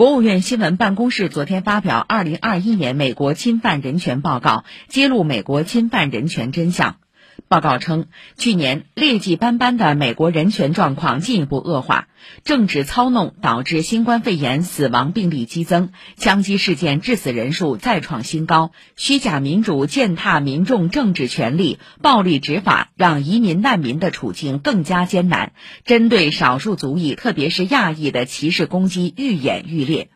国务院新闻办公室昨天发表《二零二一年美国侵犯人权报告》，揭露美国侵犯人权真相。报告称，去年劣迹斑斑的美国人权状况进一步恶化，政治操弄导致新冠肺炎死亡病例激增，枪击事件致死人数再创新高，虚假民主践踏民众政治权利，暴力执法让移民难民的处境更加艰难，针对少数族裔，特别是亚裔的歧视攻击愈演愈烈。